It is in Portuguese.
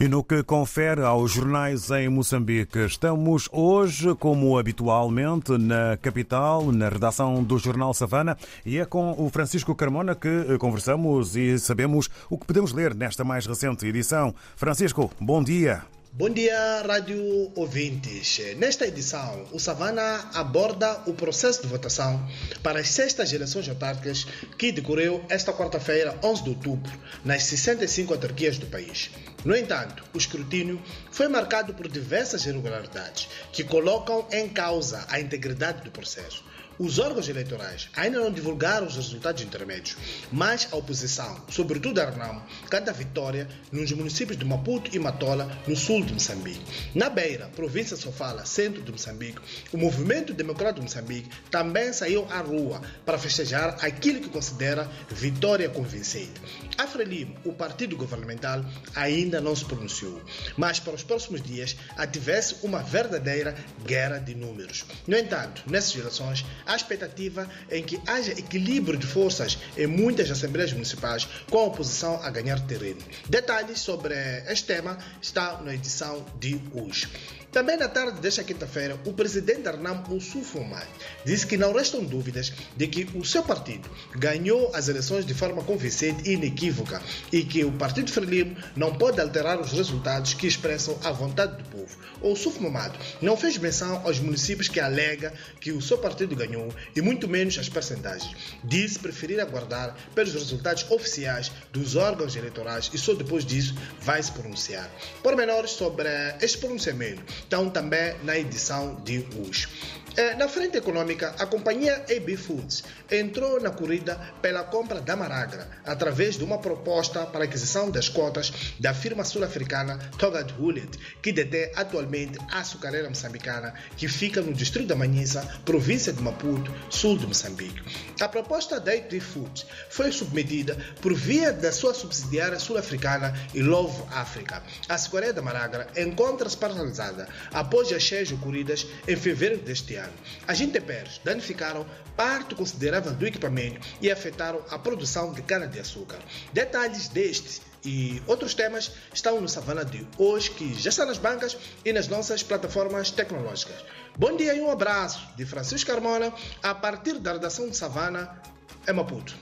E no que confere aos jornais em Moçambique, estamos hoje, como habitualmente, na capital, na redação do Jornal Savana, e é com o Francisco Carmona que conversamos e sabemos o que podemos ler nesta mais recente edição. Francisco, bom dia. Bom dia, rádio ouvintes. Nesta edição, o Savana aborda o processo de votação para as sextas eleições autárquicas que decorreu esta quarta-feira, 11 de outubro, nas 65 autarquias do país. No entanto, o escrutínio foi marcado por diversas irregularidades que colocam em causa a integridade do processo. Os órgãos eleitorais ainda não divulgaram os resultados intermédios, mas a oposição, sobretudo a Renamo, canta vitória nos municípios de Maputo e Matola, no sul de Moçambique. Na Beira, província Sofala, centro de Moçambique, o Movimento Democrático de Moçambique também saiu à rua para festejar aquilo que considera vitória convincente. A Frelimo, o partido governamental, ainda não se pronunciou, mas para os próximos dias ativesse uma verdadeira guerra de números. No entanto, nessas eleições, a expectativa em que haja equilíbrio de forças em muitas assembleias municipais, com a oposição a ganhar terreno. Detalhes sobre este tema está na edição de hoje. Também na tarde desta quinta-feira, o presidente Arnam Ossufomai disse que não restam dúvidas de que o seu partido ganhou as eleições de forma convincente e inequívoca e que o Partido Frelimo não pode alterar os resultados que expressam a vontade do povo. O Mamado não fez menção aos municípios que alega que o seu partido ganhou e muito menos as percentagens. Disse preferir aguardar pelos resultados oficiais dos órgãos eleitorais e só depois disso vai se pronunciar. Pormenores sobre este pronunciamento estão também na edição de hoje. É, na frente econômica, a companhia AB Foods entrou na corrida pela compra da Maragra através de uma proposta para aquisição das cotas da firma sul-africana Togad Hullet, que detém atualmente a açucareira moçambicana que fica no distrito da Manhissa, província de Maputo, sul de Moçambique. A proposta da AB Foods foi submetida por via da sua subsidiária sul-africana Love Africa. A açucareira da Maragra encontra-se paralisada após as cheias ocorridas em fevereiro deste ano ano. As intempéries danificaram parte considerável do equipamento e afetaram a produção de cana-de-açúcar. Detalhes destes e outros temas estão no Savana de hoje, que já está nas bancas e nas nossas plataformas tecnológicas. Bom dia e um abraço de Francisco Carmona, a partir da redação de Savana, em Maputo.